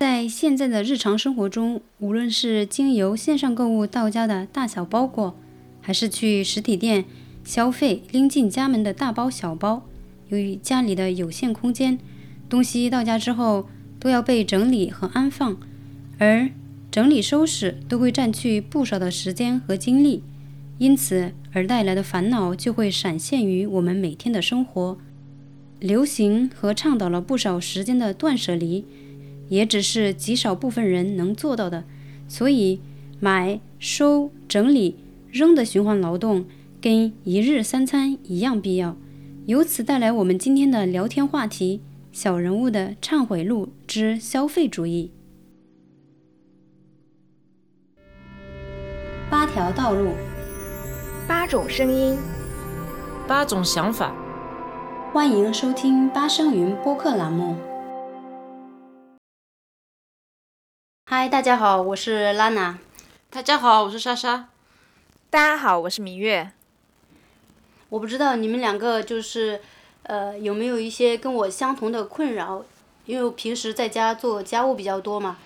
在现在的日常生活中，无论是经由线上购物到家的大小包裹，还是去实体店消费拎进家门的大包小包，由于家里的有限空间，东西到家之后都要被整理和安放，而整理收拾都会占据不少的时间和精力，因此而带来的烦恼就会闪现于我们每天的生活。流行和倡导了不少时间的断舍离。也只是极少部分人能做到的，所以买、收、整理、扔的循环劳动跟一日三餐一样必要。由此带来我们今天的聊天话题：小人物的忏悔录之消费主义。八条道路，八种声音，八种想法。欢迎收听八声云播客栏目。嗨，大家好，我是拉娜。大家好，我是莎莎。大家好，我是明月。我不知道你们两个就是呃有没有一些跟我相同的困扰，因为我平时在家做家务比较多嘛，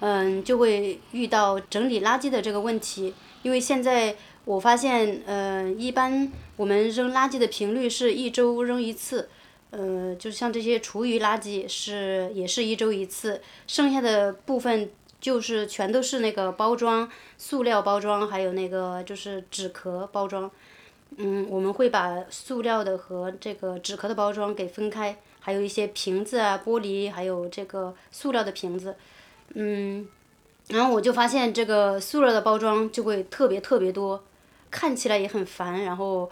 嗯，就会遇到整理垃圾的这个问题。因为现在我发现，呃，一般我们扔垃圾的频率是一周扔一次。呃，就像这些厨余垃圾是也是一周一次，剩下的部分。就是全都是那个包装，塑料包装，还有那个就是纸壳包装。嗯，我们会把塑料的和这个纸壳的包装给分开，还有一些瓶子啊、玻璃，还有这个塑料的瓶子。嗯，然后我就发现这个塑料的包装就会特别特别多，看起来也很烦。然后，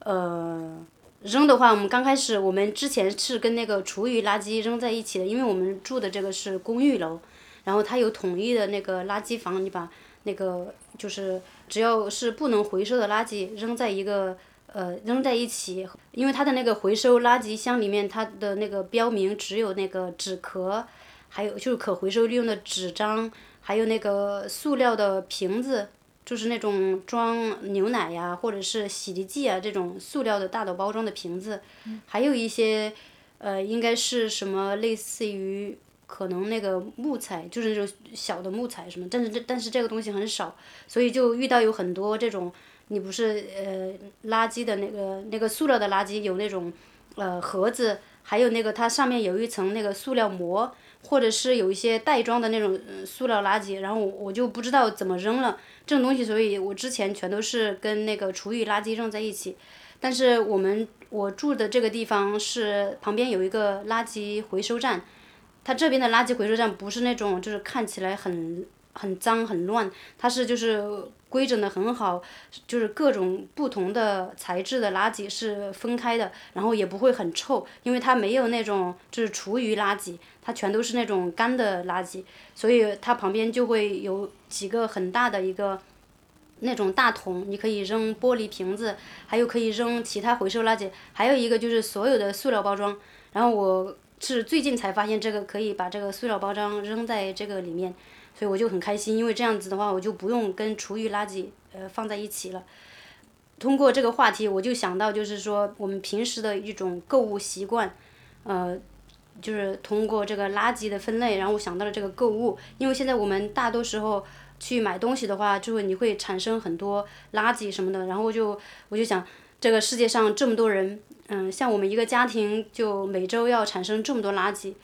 呃，扔的话，我们刚开始我们之前是跟那个厨余垃圾扔在一起的，因为我们住的这个是公寓楼。然后它有统一的那个垃圾房，你把那个就是只要是不能回收的垃圾扔在一个呃扔在一起，因为它的那个回收垃圾箱里面，它的那个标明只有那个纸壳，还有就是可回收利用的纸张，还有那个塑料的瓶子，就是那种装牛奶呀或者是洗涤剂啊这种塑料的大的包装的瓶子，还有一些呃应该是什么类似于。可能那个木材就是那种小的木材什么，但是这但是这个东西很少，所以就遇到有很多这种，你不是呃垃圾的那个那个塑料的垃圾有那种呃盒子，还有那个它上面有一层那个塑料膜，或者是有一些袋装的那种塑料垃圾，然后我我就不知道怎么扔了这种东西，所以我之前全都是跟那个厨余垃圾扔在一起，但是我们我住的这个地方是旁边有一个垃圾回收站。它这边的垃圾回收站不是那种，就是看起来很很脏很乱，它是就是规整的很好，就是各种不同的材质的垃圾是分开的，然后也不会很臭，因为它没有那种就是厨余垃圾，它全都是那种干的垃圾，所以它旁边就会有几个很大的一个那种大桶，你可以扔玻璃瓶子，还有可以扔其他回收垃圾，还有一个就是所有的塑料包装，然后我。是最近才发现这个可以把这个塑料包装扔在这个里面，所以我就很开心，因为这样子的话我就不用跟厨余垃圾呃放在一起了。通过这个话题，我就想到就是说我们平时的一种购物习惯，呃，就是通过这个垃圾的分类，然后我想到了这个购物，因为现在我们大多时候去买东西的话，就会你会产生很多垃圾什么的，然后就我就想这个世界上这么多人。嗯，像我们一个家庭，就每周要产生这么多垃圾，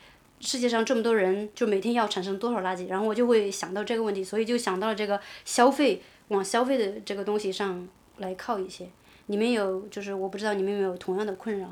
世界上这么多人，就每天要产生多少垃圾？然后我就会想到这个问题，所以就想到了这个消费，往消费的这个东西上来靠一些。你们有，就是我不知道你们有没有同样的困扰？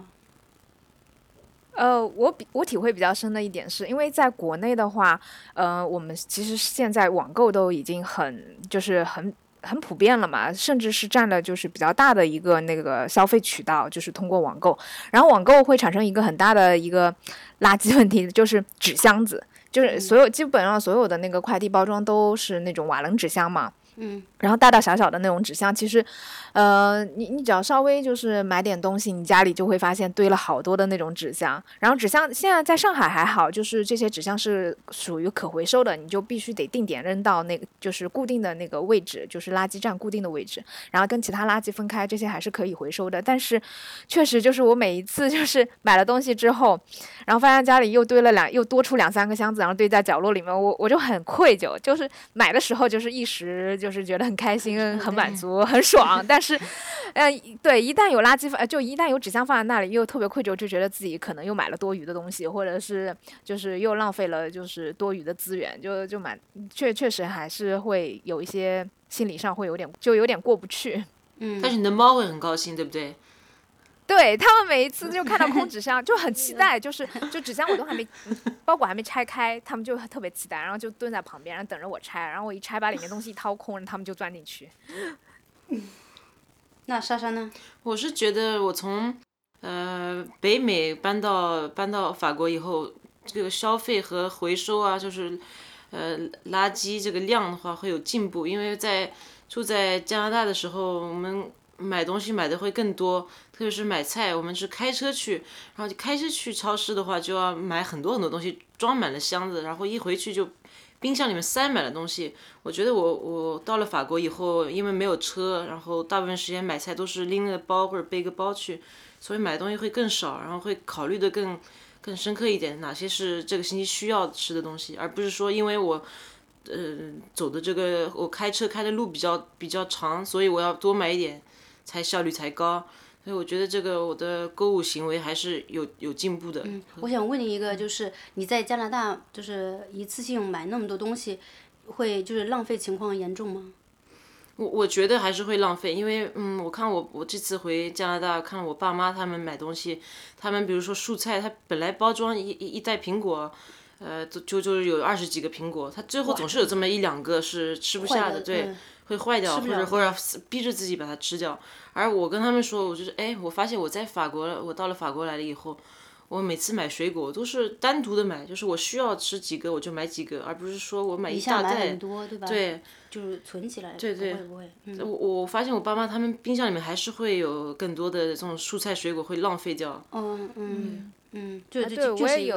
呃，我比我体会比较深的一点是，因为在国内的话，呃，我们其实现在网购都已经很，就是很。很普遍了嘛，甚至是占了就是比较大的一个那个消费渠道，就是通过网购。然后网购会产生一个很大的一个垃圾问题，就是纸箱子，就是所有基本上所有的那个快递包装都是那种瓦楞纸箱嘛。嗯然后大大小小的那种纸箱，其实，呃，你你只要稍微就是买点东西，你家里就会发现堆了好多的那种纸箱。然后纸箱现在在上海还好，就是这些纸箱是属于可回收的，你就必须得定点扔到那个就是固定的那个位置，就是垃圾站固定的位置，然后跟其他垃圾分开，这些还是可以回收的。但是，确实就是我每一次就是买了东西之后，然后发现家里又堆了两又多出两三个箱子，然后堆在角落里面，我我就很愧疚，就是买的时候就是一时就 是觉得很开心、很满足、很爽，但是，呃，对，一旦有垃圾放，呃就一旦有纸箱放在那里，又特别愧疚，就觉得自己可能又买了多余的东西，或者是就是又浪费了就是多余的资源，就就蛮确确实还是会有一些心理上会有点就有点过不去。嗯，但是你的猫会很高兴，对不对？对他们每一次就看到空 纸箱就很期待，就是就纸箱我都还没包裹还没拆开，他们就特别期待，然后就蹲在旁边，然后等着我拆，然后我一拆把里面东西一掏空，他们就钻进去。那莎莎呢？我是觉得我从呃北美搬到搬到法国以后，这个消费和回收啊，就是呃垃圾这个量的话会有进步，因为在住在加拿大的时候，我们买东西买的会更多，特别是买菜，我们是开车去，然后就开车去超市的话，就要买很多很多东西，装满了箱子，然后一回去就冰箱里面塞满了东西。我觉得我我到了法国以后，因为没有车，然后大部分时间买菜都是拎个包或者背个包去，所以买东西会更少，然后会考虑的更更深刻一点，哪些是这个星期需要吃的东西，而不是说因为我。呃，走的这个我开车开的路比较比较长，所以我要多买一点，才效率才高。所以我觉得这个我的购物行为还是有有进步的。嗯，我想问你一个，就是你在加拿大就是一次性买那么多东西，会就是浪费情况严重吗？我我觉得还是会浪费，因为嗯，我看我我这次回加拿大，看我爸妈他们买东西，他们比如说蔬菜，他本来包装一一一袋苹果。呃，就就就是有二十几个苹果，他最后总是有这么一两个是吃不下的，对，会坏掉，或者或者逼着自己把它吃掉。而我跟他们说，我就是哎，我发现我在法国，我到了法国来了以后，我每次买水果都是单独的买，就是我需要吃几个我就买几个，而不是说我买一大袋。很多，对吧？对，就是存起来。对对，不会不会。嗯、我我发现我爸妈他们冰箱里面还是会有更多的这种蔬菜水果会浪费掉。嗯嗯嗯，对对我也有。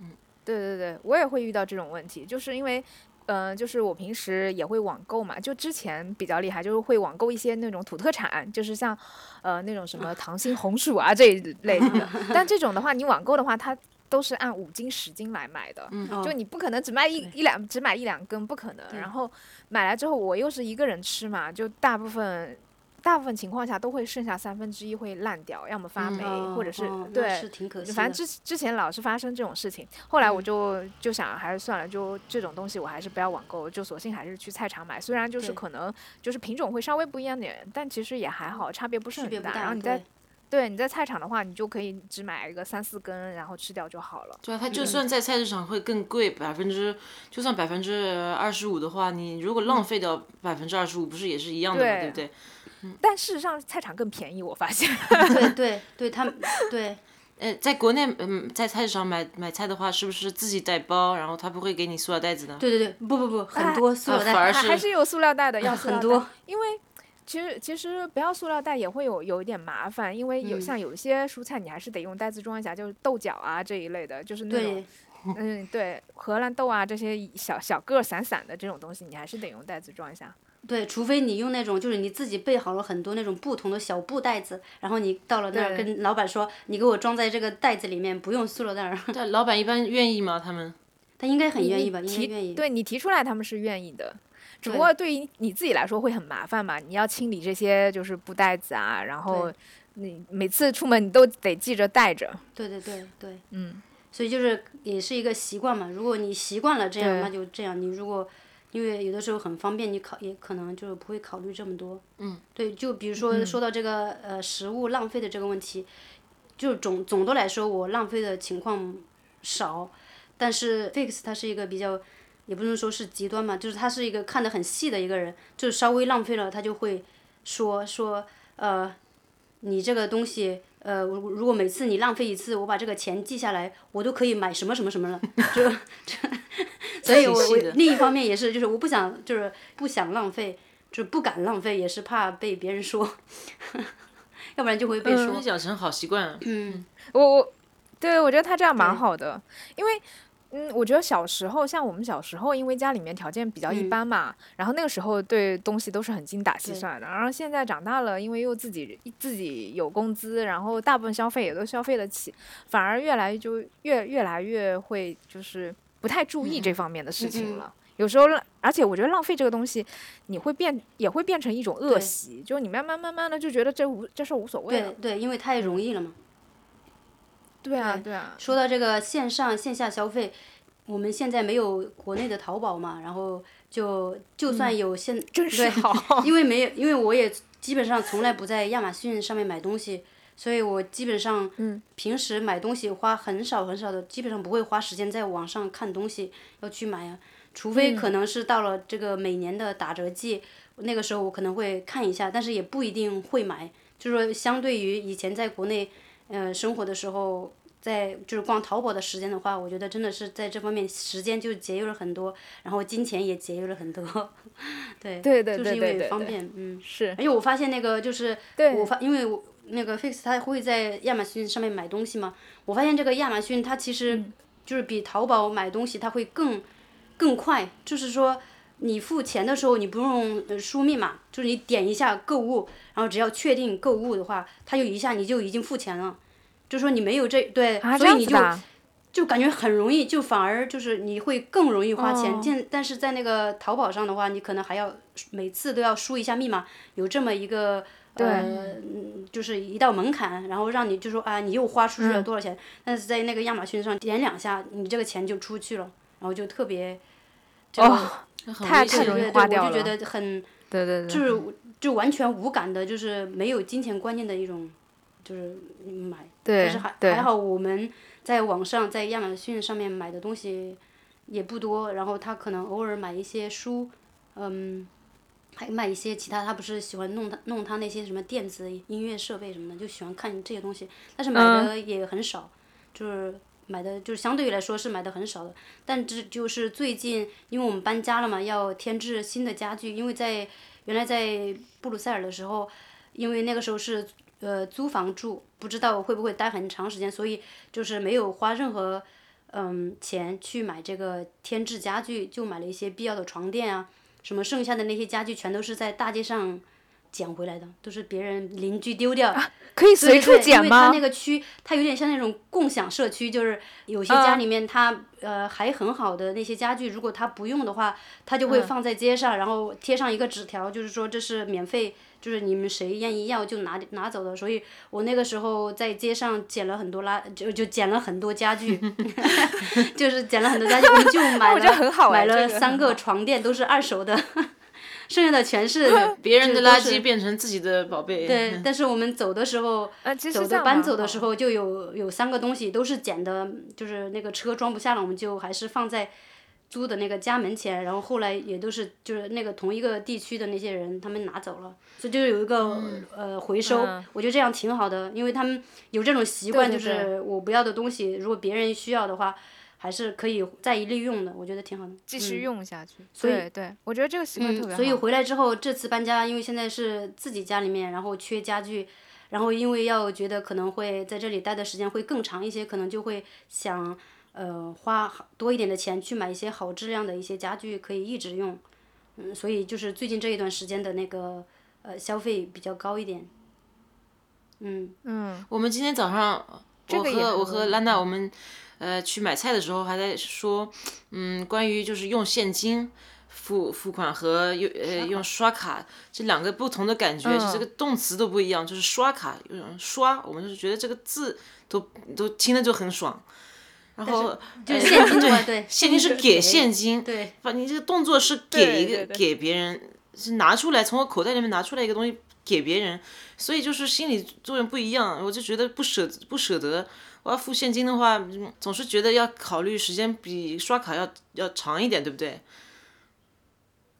嗯对对对，我也会遇到这种问题，就是因为，嗯、就是我平时也会网购嘛，就之前比较厉害，就是会网购一些那种土特产，就是像，呃，那种什么糖心红薯啊这一类的。但这种的话，你网购的话，它都是按五斤十斤来买的，哦就你不可能只卖一一两，只买一两根，不可能。然后买来之后，我又是一个人吃嘛，就大部分。大部分情况下都会剩下三分之一会烂掉，要么发霉，哦或者是、哦对，是挺可惜反正之之前老是发生这种事情，后来我就、就想还是算了，就这种东西我还是不要网购，就索性还是去菜场买。虽然就是可能就是品种会稍微不一样点，但其实也还好，差别不是很大。然后你在对对你在菜场的话，你就可以只买一个三四根，然后吃掉就好了。对啊，它嗯就算在菜市场会更贵，百分之就算百分之二十五的话，你如果浪费掉百分之二十五，不是也是一样的吗？对对不对？但事实上菜场更便宜，我发现。对对对，他们对呃，在国内，嗯，在菜市场买买菜的话，是不是自己带包，然后他不会给你塑料袋子的？对对对，不不不，很多塑料袋。反而是还还是有塑料袋的，要塑料袋很多，因为其实其实不要塑料袋也会有有一点麻烦，因为有、嗯像有一些蔬菜你还是得用袋子装一下，就是豆角啊这一类的，就是那种对嗯对荷兰豆啊这些小小个儿散散的这种东西，你还是得用袋子装一下。对，除非你用那种就是你自己备好了很多那种不同的小布袋子，然后你到了那儿跟老板说，你给我装在这个袋子里面，不用塑料袋儿。但老板一般愿意吗？他们？他应该很愿意吧？应该提愿意。对你提出来，他们是愿意的。只不过对于你自己来说会很麻烦嘛，你要清理这些就是布袋子啊，然后你每次出门你都得记着带着。对对对对，嗯，所以就是也是一个习惯嘛。如果你习惯了这样，那就这样。你如果因为有的时候很方便，你考也可能就不会考虑这么多。嗯。对，就比如说说到这个、呃食物浪费的这个问题，就总总的来说我浪费的情况少，但是 Fix 他是一个比较。也不能说是极端嘛，就是他是一个看得很细的一个人，就是稍微浪费了，他就会说说呃，你这个东西，呃，如如果每次你浪费一次，我把这个钱记下来，我都可以买什么什么什么了，就这，所以我另一方面也是，就是我不想就是不想浪费，就是不敢浪费，也是怕被别人说，要不然就会被说。养成好习惯。嗯，我我，对我觉得他这样蛮好的，因为。嗯，我觉得小时候，像我们小时候，因为家里面条件比较一嗯般嘛，然后那个时候对东西都是很精打细算的。然后现在长大了，因为又自己自己有工资，然后大部分消费也都消费得起，反而越来就越越来越会就是不太注意这方面的事情嗯嗯了。有时候，而且我觉得浪费这个东西，你会变也会变成一种恶习，就你慢慢慢慢的就觉得这无这事儿无所谓了对。对，因为太容易了嘛。对啊，对对啊，说到这个线上线下消费，我们现在没有国内的淘宝嘛，然后就就算有现、真是对好。因为没有，因为我也基本上从来不在亚马逊上面买东西，所以我基本上平时买东西花很少很少的，基本上不会花时间在网上看东西要去买啊，除非可能是到了这个每年的打折季，那个时候我可能会看一下，但是也不一定会买。就是说，相对于以前在国内呃生活的时候，在就是逛淘宝的时间的话，我觉得真的是在这方面时间就节约了很多，然后金钱也节约了很多。对，对对对就是因为对对对方便，嗯。是而且我发现那个就是我发，因为我那个 Fix 他会在亚马逊上面买东西嘛，我发现这个亚马逊它其实就是比淘宝买东西它会更更快，就是说你付钱的时候你不用呃输密码，就是你点一下购物，然后只要确定购物的话，它就一下你就已经付钱了，就说你没有这对，啊，所以你就就感觉很容易，就反而就是你会更容易花钱。哦、但是在那个淘宝上的话，你可能还要每次都要输一下密码，有这么一个呃，嗯就是一道门槛，然后让你就说啊，你又花出去了多少钱？但是在那个亚马逊上点两下，你这个钱就出去了，然后就特别，就太太容易花掉了我就觉得很对对对，就是就完全无感的，就是没有金钱观念的一种，就是买。对但是还还好，我们在网上在亚马逊上面买的东西也不多，然后他可能偶尔买一些书，嗯，还买一些其他，他不是喜欢弄他弄他那些什么电子音乐设备什么的，就喜欢看这些东西，但是买的也很少，就是买的就是相对于来说是买的很少的，但这就是最近因为我们搬家了嘛，要添置新的家具，因为在原来在布鲁塞尔的时候，因为那个时候是呃租房住，不知道会不会待很长时间，所以就是没有花任何嗯钱去买这个添置家具，就买了一些必要的床垫啊，什么剩下的那些家具全都是在大街上捡回来的，都是别人邻居丢掉。可以随处捡吗因为它那？个区，它有点像那种共享社区，就是有些家里面它、呃还很好的那些家具，如果它不用的话，它就会放在街上，然后贴上一个纸条，就是说这是免费，就是你们谁愿意要就拿拿走的。所以我那个时候在街上捡了很多垃，就就捡了很多家具，就是捡了很多家具，我们就买了 买了三个床垫，都是二手的。剩下的全是 别人的垃圾变成自己的宝贝。对，但是我们走的时候，呃，走的搬走的时候就有有三个东西都是捡的，就是那个车装不下了，我们就还是放在租的那个家门前，然后后来也都是就是那个同一个地区的那些人他们拿走了，所以就有一个、呃回收，嗯我觉得这样挺好的，因为他们有这种习惯，就是我不要的东西，如果别人需要的话，还是可以再利用的，我觉得挺好的。继续嗯用下去。所以对对，我觉得这个习惯特别嗯，好。所以回来之后，这次搬家，因为现在是自己家里面，然后缺家具，然后因为要觉得可能会在这里待的时间会更长一些，可能就会想，呃，花多一点的钱去买一些好质量的一些家具，可以一直用。嗯，所以就是最近这一段时间的那个呃消费比较高一点。嗯，嗯，我们今天早上，我和我和兰娜，我们呃去买菜的时候还在说，嗯，关于就是用现金付付款和用呃用刷卡这两个不同的感觉，嗯就这个动词都不一样。就是刷卡，用刷，我们就是觉得这个字都都听着就很爽。然后就是现金对，现金是给现金，对，把你这个动作是给一个对对给别人，是拿出来从我口袋里面拿出来一个东西给别人，所以就是心理作用不一样。我就觉得不舍不舍得，我要付现金的话，嗯总是觉得要考虑时间比刷卡要要长一点，对不对？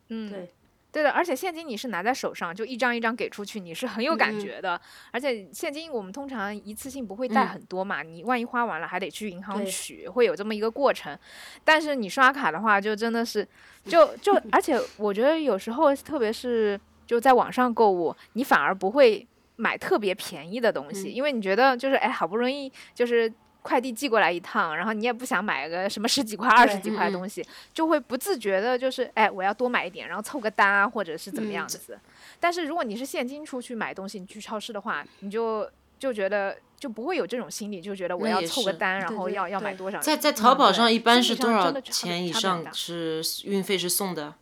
嗯，对对的，而且现金你是拿在手上，就一张一张给出去，你是很有感觉的。而且现金我们通常一次性不会带很多嘛，你万一花完了还得去银行取，会有这么一个过程。但是你刷卡的话，就真的是，就就，而且我觉得有时候，特别是就在网上购物，你反而不会买特别便宜的东西，因为你觉得就是哎，好不容易就是。快递寄过来一趟，然后你也不想买个什么十几块、二十几块的东西，就会不自觉的，就是哎，我要多买一点，然后凑个单啊，或者是怎么样子。但是如果你是现金出去买东西，你去超市的话，你就就觉得就不会有这种心理，就觉得我要凑个单，然后要要买多少。在在淘宝上一般是多少钱以上是运费是送的？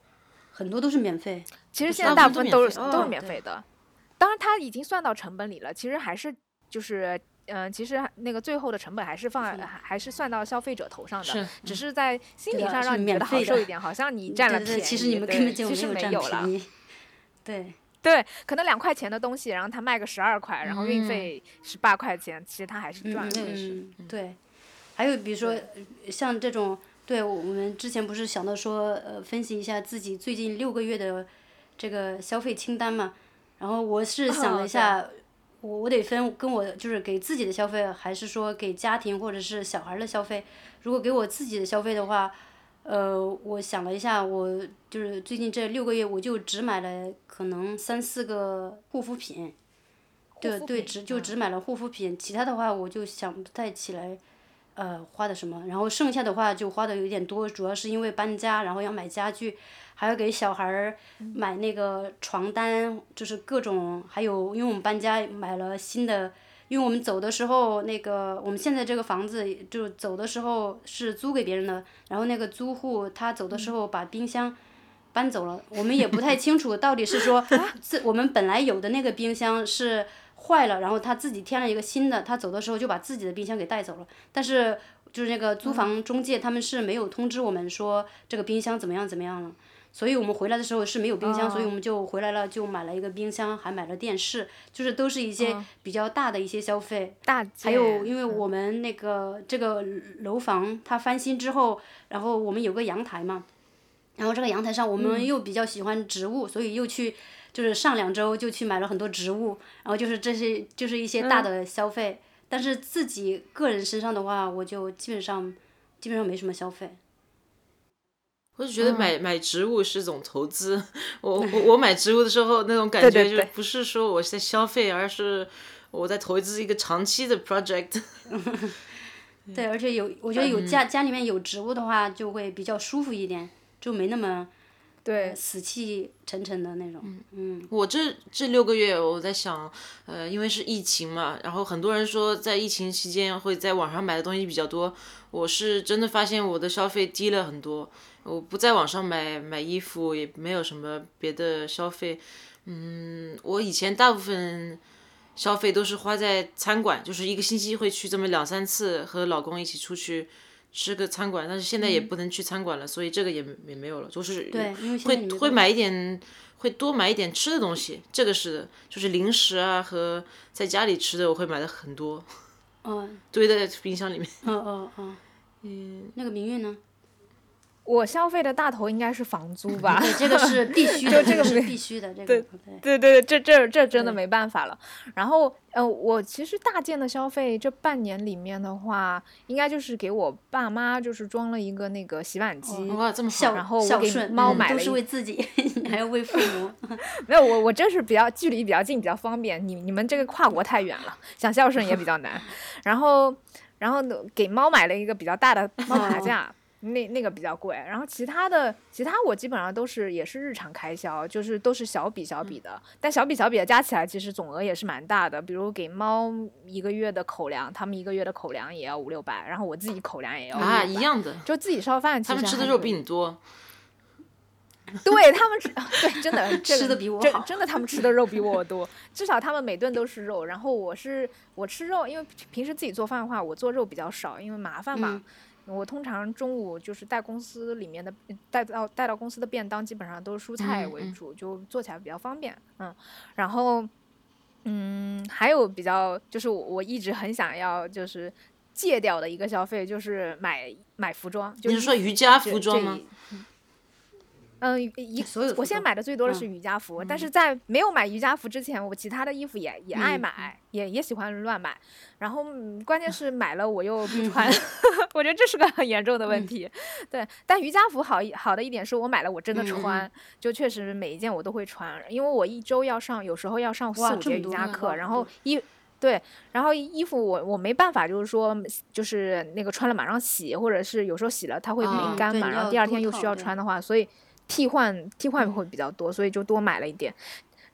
很多都是免费。其实现在大部分都是都是免费的。当然，他已经算到成本里了，其实还是就是。嗯，其实那个最后的成本还是放，还是算到消费者头上的，只是在心理上让你觉得好受一点，好像你占了便宜。其实你们根本就没有了。对 对，可能两块钱的东西，然后他卖个十二块，然后运费十八块钱，其实他还是赚的。嗯，对。还有比如说像这种，对我们之前不是想到说，呃，分析一下自己最近六个月的这个消费清单嘛？然后我是想了一下。我我得分跟我就是给自己的消费，还是说给家庭或者是小孩的消费？如果给我自己的消费的话，呃，我想了一下，我就是最近这六个月，我就只买了可能三四个护肤品，对对，只就只买了护肤品，其他的话我就想不太起来，呃，花的什么，然后剩下的话就花的有点多，主要是因为搬家，然后要买家具。还要给小孩儿买那个床单，就是各种，还有因为我们搬家买了新的，因为我们走的时候那个我们现在这个房子就走的时候是租给别人的，然后那个租户他走的时候把冰箱搬走了，我们也不太清楚到底是说自我们本来有的那个冰箱是坏了，然后他自己添了一个新的，他走的时候就把自己的冰箱给带走了，但是就是那个租房中介他们是没有通知我们说这个冰箱怎么样怎么样了。所以我们回来的时候是没有冰箱，所以我们就回来了，就买了一个冰箱，还买了电视，就是都是一些比较大的一些消费。大还有，因为我们那个这个楼房它翻新之后，然后我们有个阳台嘛，然后这个阳台上我们又比较喜欢植物，所以又去就是上两周就去买了很多植物，然后就是这些就是一些大的消费。但是自己个人身上的话，我就基本上基本上没什么消费。我就觉得买买植物是种投资，我我 我买植物的时候那种感觉就不是说我在消费，而是我在投资一个长期的 project。对，而且有我觉得有家家里面有植物的话，就会比较舒服一点，就没那么对死气沉沉的那种。嗯，我这这六个月我在想，呃，因为是疫情嘛，然后很多人说在疫情期间会在网上买的东西比较多，我是真的发现我的消费低了很多。我不在网上买买衣服，也没有什么别的消费。嗯，我以前大部分消费都是花在餐馆，就是一个星期会去这么两三次，和老公一起出去吃个餐馆。但是现在也不能去餐馆了，所以这个也也没有了。就是会会买一点，会多买一点吃的东西。这个是的，就是零食啊和在家里吃的，我会买的很多。嗯。堆在冰箱里面。嗯嗯嗯。嗯，那个明月呢？我消费的大头应该是房租 吧，对，这个是必须的，这个是必须的，这个对对对，这这这真的没办法了。然后呃，我其实大件的消费这半年里面的话，应该就是给我爸妈就是装了一个那个洗碗机，哇，这么好，然后我给猫买了，都是为自己，还要为父母。没有，我我这是比较距离比较近，比较方便。你你们这个跨国太远了，想孝顺也比较难。然后然后给猫买了一个比较大的猫爬架。那那个比较贵，然后其他的其他我基本上都是也是日常开销，就是都是小笔小笔的，但小笔小笔的加起来其实总额也是蛮大的。比如给猫一个月的口粮，他们一个月的口粮也要五六百，然后我自己口粮也要啊一样的，就自己烧饭。他们吃的肉比你多，对他们吃 对真的 吃的比我好，真的他们吃的肉比我多，至少他们每顿都是肉。然后我是我吃肉，因为平时自己做饭的话，我做肉比较少，因为麻烦嘛。我通常中午就是带公司里面的带到带到公司的便当，基本上都是蔬菜为主，就做起来比较方便。嗯，然后嗯，还有比较就是我我一直很想要就是戒掉的一个消费，就是买买服装。你是说瑜伽服装吗？嗯，一所有我现在买的最多的嗯是瑜伽服，但是在没有买瑜伽服之前，我其他的衣服也也爱嗯买，也也喜欢乱买。然后、嗯关键是买了我又不嗯穿，我觉得这是个很严重的问题。对，但瑜伽服好一好的一点是我买了我真的穿，就确实每一件我都会穿，因为我一周要上，有时候要上四五节瑜伽课，然后对衣。对，然后衣服我我没办法，就是说，就是那个穿了马上洗，或者是有时候洗了它会没嗯干嘛，然后第二天又需要穿的话，所以替换替换嗯会比较多，所以就多买了一点。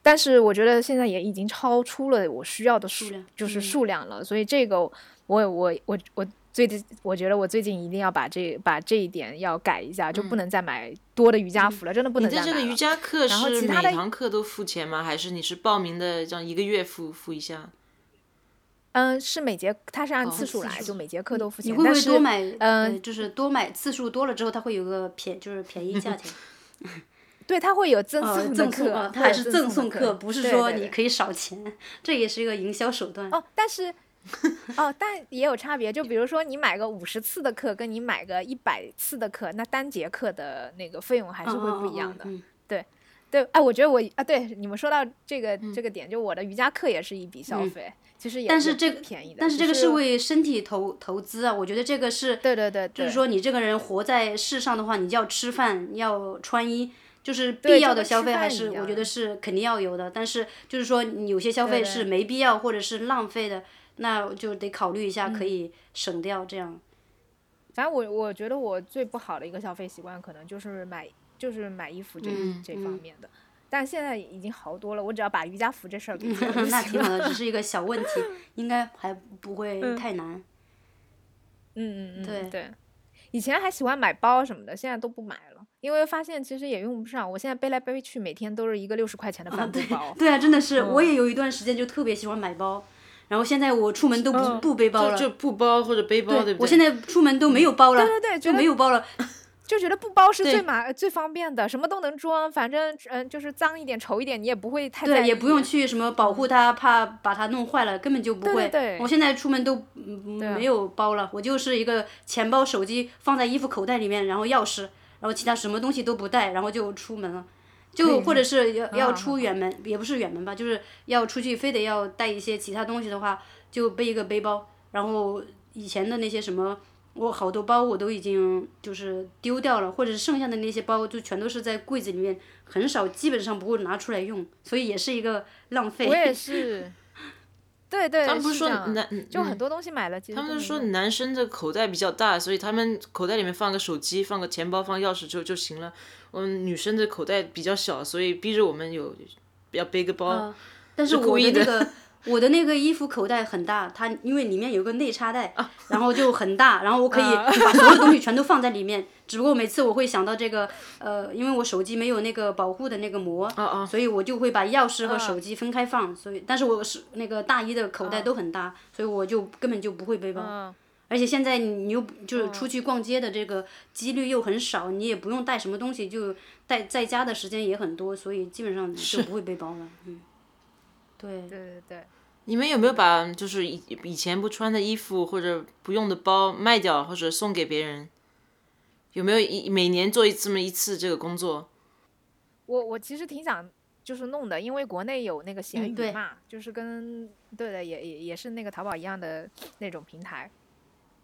但是我觉得现在也已经超出了我需要的数数量，就是嗯数量了，所以这个我我我我最近我觉得我最近一定要把这把这一点要改一下，就不嗯能再买多的瑜伽服了，真的不能再买了。的这个瑜伽课是每堂课都付钱吗？还是你是报名的这样一个月付付一下？嗯，是每节它是按哦次数来，就每节课都付钱。你会不会多买？嗯呃，就是多买次数多了之后，它会有个便，就是便宜价钱。对他会有赠呃，送的赠送课，啊，它会有还是赠送课课，，不是对对对说你可以少钱，这也是一个营销手段。哦，但是，哦，但也有差别。就比如说，你买个五十次的课，跟你买个一百次的课，那单节课的那个费用还是会不一样的。嗯嗯嗯对，哎，我觉得我啊，对你们说到这个、这个点，就我的瑜伽课也是一笔消嗯费，其实也也但是这个便宜的。但是这个是为身体投投资啊，我觉得这个是，对对对，对就是说你这个人活在世上的话，你就要吃饭，要穿衣，就是必要的消费还是我觉得是肯定要有的。但是就是说有些消费是没必要或者是浪费的，那就得考虑一下，嗯可以省掉这样。反正我我觉得我最不好的一个消费习惯，可能就是买就是买衣服这、嗯这方面的。但现在已经好多了，我只要把瑜伽服这事儿给做了 就那。挺好的，只是一个小问题，应该还不会太难。嗯嗯嗯，对对。以前还喜欢买包什么的，现在都不买了，因为发现其实也用不上。我现在背来背去，每天都是一个六十块钱的帆布包。对啊，真的是，嗯我也有一段时间就特别喜欢买包，然后现在我出门都不、嗯不背包了。就就布包或者背包，对不对？我现在出门都没有包了，对对对，就没有包了。就觉得布包是最麻最方便的，什么都能装，反正嗯、就是脏一点丑一点，你也不会太在对，意。也不用去什么保护它，怕把它弄坏了，根本就不会。对对对我现在出门都没有包了，我就是一个钱包、手机放在衣服口袋里面，然后钥匙，然后其他什么东西都不带，然后就出门了。就或者是要要出远门，也不是远门吧，就是要出去，非得要带一些其他东西的话，就背一个背包。然后以前的那些什么，我好多包我都已经就是丢掉了，或者是剩下的那些包就全都是在柜子里面，很少，基本上不会拿出来用，所以也是一个浪费。我也 是。对对，他们不是说男嗯就很多东西买了，他们说男生的口袋比较大，所以他们口袋里面放个手机、放个钱包、放钥匙就就行了。我们女生的口袋比较小，所以逼着我们有要背个包。嗯但是我的故意的那个我的那个衣服口袋很大，它因为里面有个内插袋，啊然后就很大，然后我可以啊把所有东西全都放在里面。只不过每次我会想到这个，呃，因为我手机没有那个保护的那个膜，所以我就会把钥匙和啊手机分开放。所以，但是我是那个大衣的口袋都很大，所以我就根本就不会背包。嗯，而且现在你又就是出去逛街的这个几率又很少，你也不用带什么东西，就带在家的时间也很多，所以基本上就不会背包了。嗯，对。对对对。你们有没有把就是以以前不穿的衣服或者不用的包卖掉或者送给别人？有没有一每年做一这么一次这个工作？我我其实挺想就是弄的，因为国内有那个闲鱼嘛，就是跟对的也也也是那个淘宝一样的那种平台。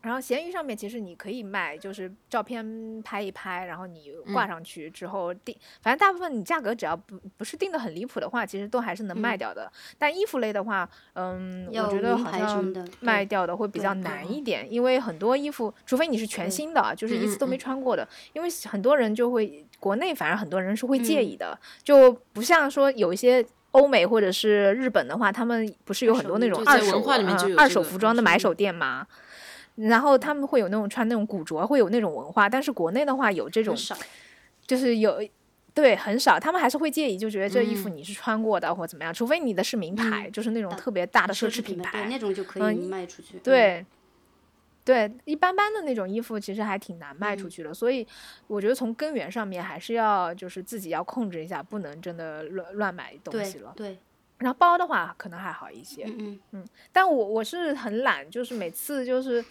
然后闲鱼上面其实你可以卖，就是照片拍一拍，然后你嗯挂上去之后定，反正大部分你价格只要不不是定的很离谱的话，其实都还是能卖掉的。但衣服类的话，嗯，我觉得名好像卖掉的会比较难一点，因为很多衣服，除非你是全新的啊，就是一次都没穿过的，因为很多人就会国内反而很多人是会介嗯意的，就不像说有一些。欧美或者是日本的话，他们不是有很多那种二手文化里面就有这个手服装的嗯买手店嘛？然后他们会有那种穿那种古着，会有那种文化，但是国内的话有这种。就是有对很少，他们还是会介意，就觉得这衣服嗯你是穿过的、或怎么样，除非你的是名牌，嗯就是那种特别大的奢侈品牌对，那种就可以卖出去。嗯，对。对，一般般的那种衣服其实还挺难卖出嗯去的，所以我觉得从根源上面还是要就是自己要控制一下，不能真的乱乱买东西了。对，然后包的话可能还好一些，嗯嗯，但我我是很懒，就是每次就是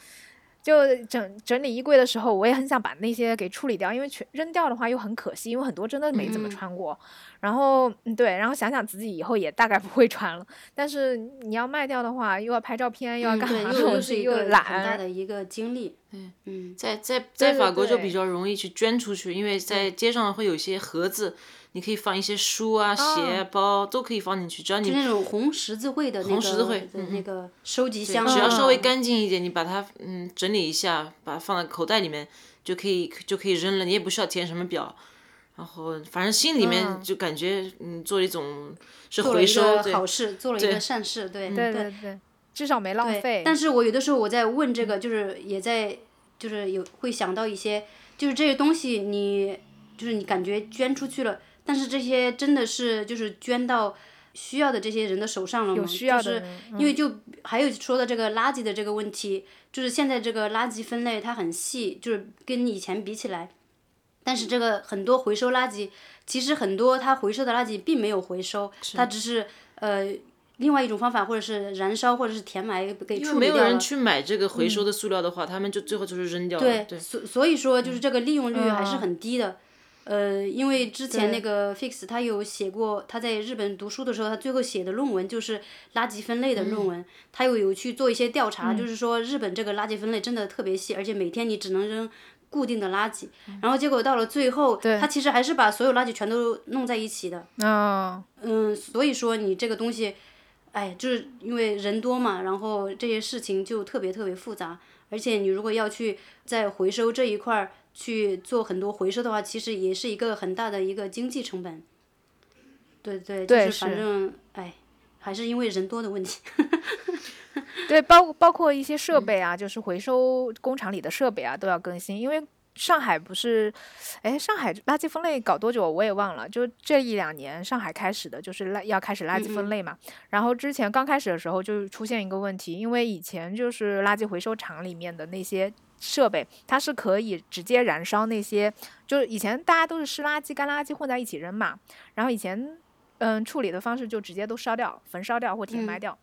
就整整理衣柜的时候，我也很想把那些给处理掉，因为全扔掉的话又很可惜，因为很多真的没怎么嗯穿过。然后嗯对，然后想想自己以后也大概不会穿了，但是你要卖掉的话，又要拍照片，又要干嘛，又又是一又个很大懒。的一个经历。嗯在在在法国就比较容易去捐出去，因为在街上会有一些盒子，你可以放一些书啊、鞋、包都可以放进去，只要你就那种红十字会的那个红十字会的嗯那个收集对箱，只要稍微嗯干净一点，你把它嗯整理一下，把它放在口袋里面就可以就可以扔了，你也不需要填什么表。然后反正心里面嗯就感觉嗯做一种是做了一回收，好事，做了一个善事，对对对对，至少没浪费。但是我有的时候我在问这个，就是也在就是有会想到一些，就是这些东西你就是你感觉捐出去了，但是这些真的是就是捐到需要的这些人的手上了吗？有需要就是的因为就还有说的这个垃圾的这个问题，就是现在这个垃圾分类它很细，就是跟以前比起来，但是这个很多回收垃圾，其实很多它回收的垃圾并没有回收，它只是呃。另外一种方法，或者是燃烧，或者是填埋给没处理掉了。有人去买这个回收的塑料的话，他们就最后就是扔掉了。对，所所以说就是这个利用率还是嗯很低的。呃，因为之前那个 Fix 他有写过，他在日本读书的时候，他最后写的论文就是垃圾分类的论文。他又有去做一些调查，就是说日本这个垃圾分类真的特别细，而且每天你只能扔固定的垃圾。然后结果到了最后，他其实还是把所有垃圾全都弄在一起的。嗯，嗯，所以说你这个东西，哎，就是因为人多嘛，然后这些事情就特别特别复杂，而且你如果要去在回收这一块儿去做很多回收的话，其实也是一个很大的一个经济成本。对对，就对是反正哎，还是因为人多的问题。对，包包括一些设备啊，就是回收工厂里的设备啊，都要更新，因为。上海不是，哎，上海垃圾分类搞多久我也忘了，就这一两年上海开始的，就是垃要开始垃圾分类嘛。然后之前刚开始的时候就出现一个问题，因为以前就是垃圾回收厂里面的那些设备，它是可以直接燃烧那些，就是以前大家都是湿垃圾、干垃圾混在一起扔嘛，然后以前嗯处理的方式就直接都烧掉、焚烧掉或填埋掉。